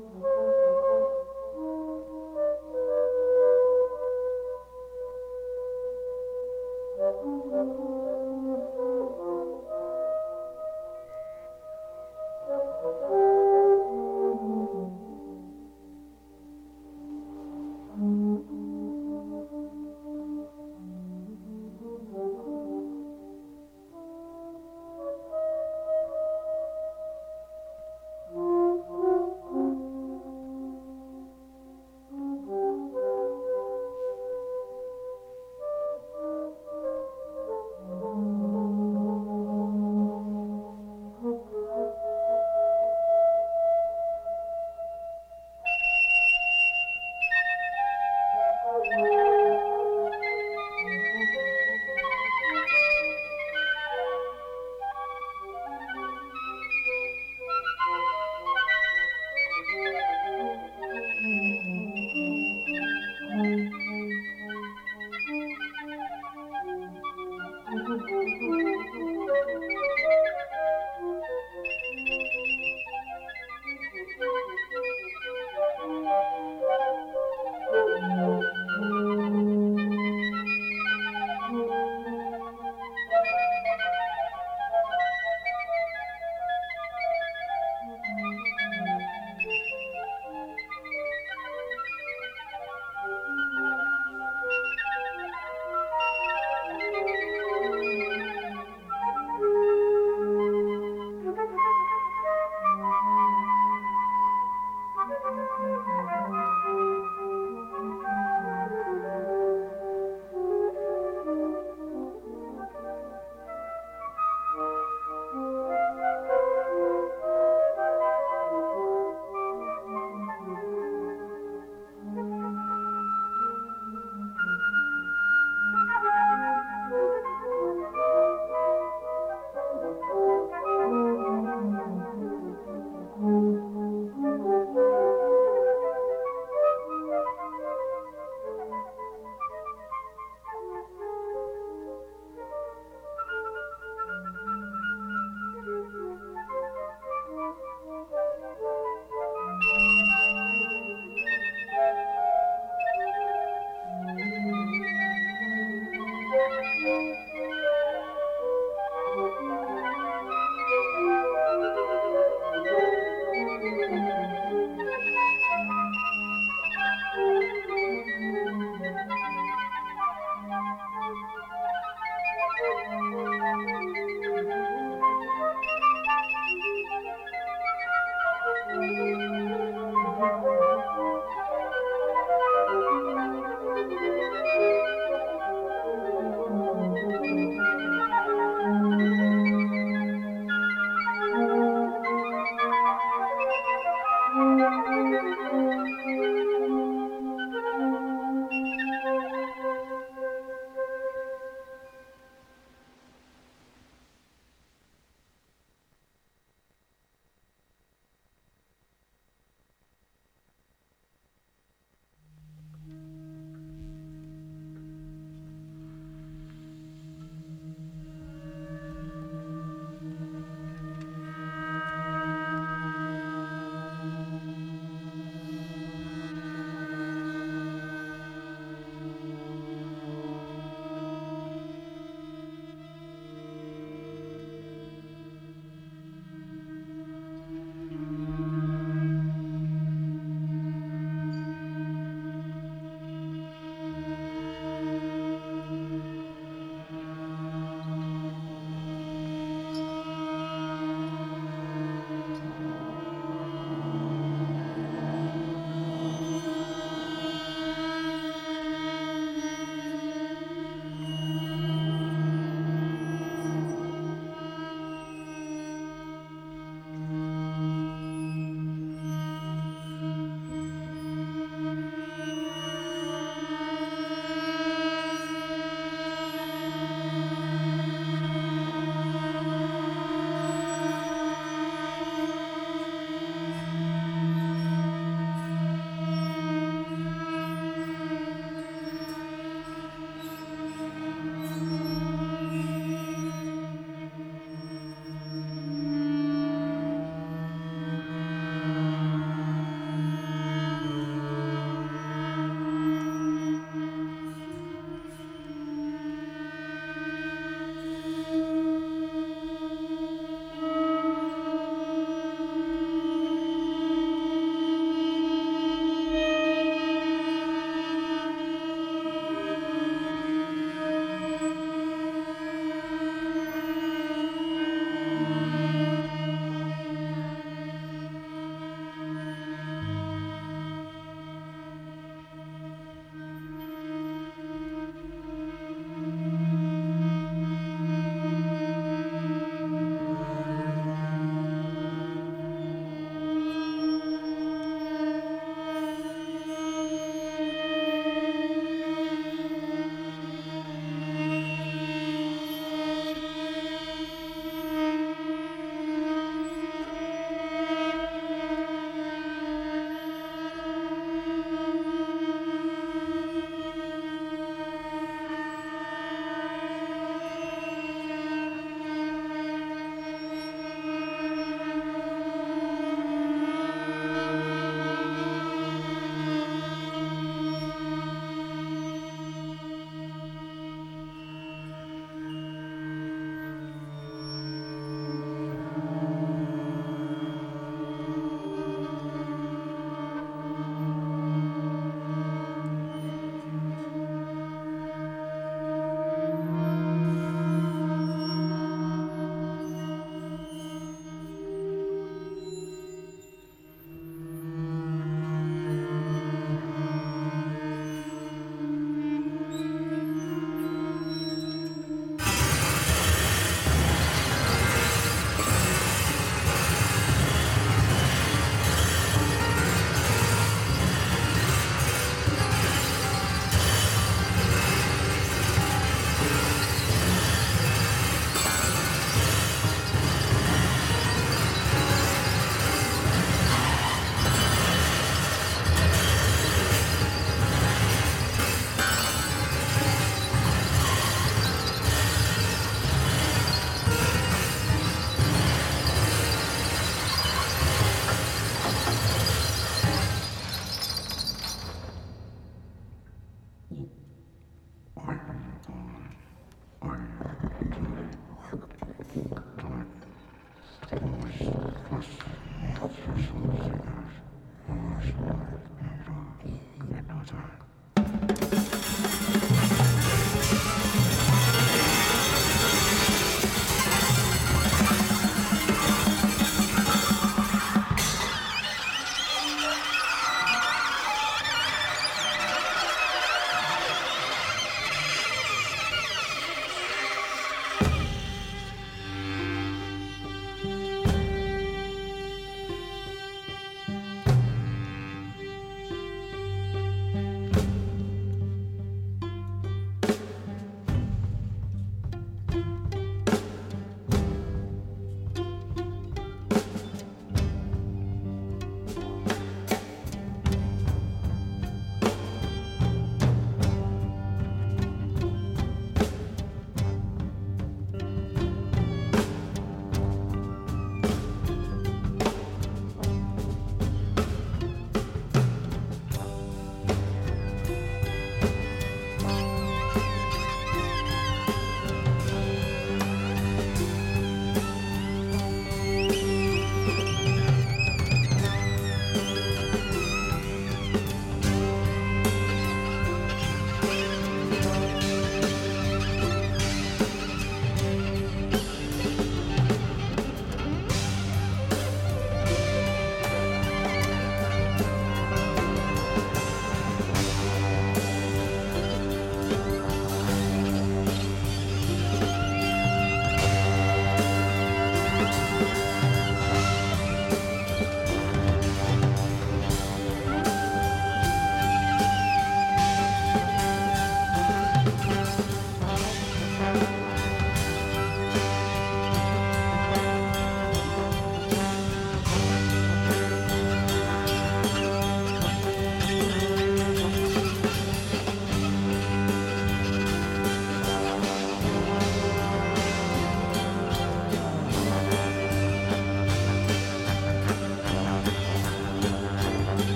Oh.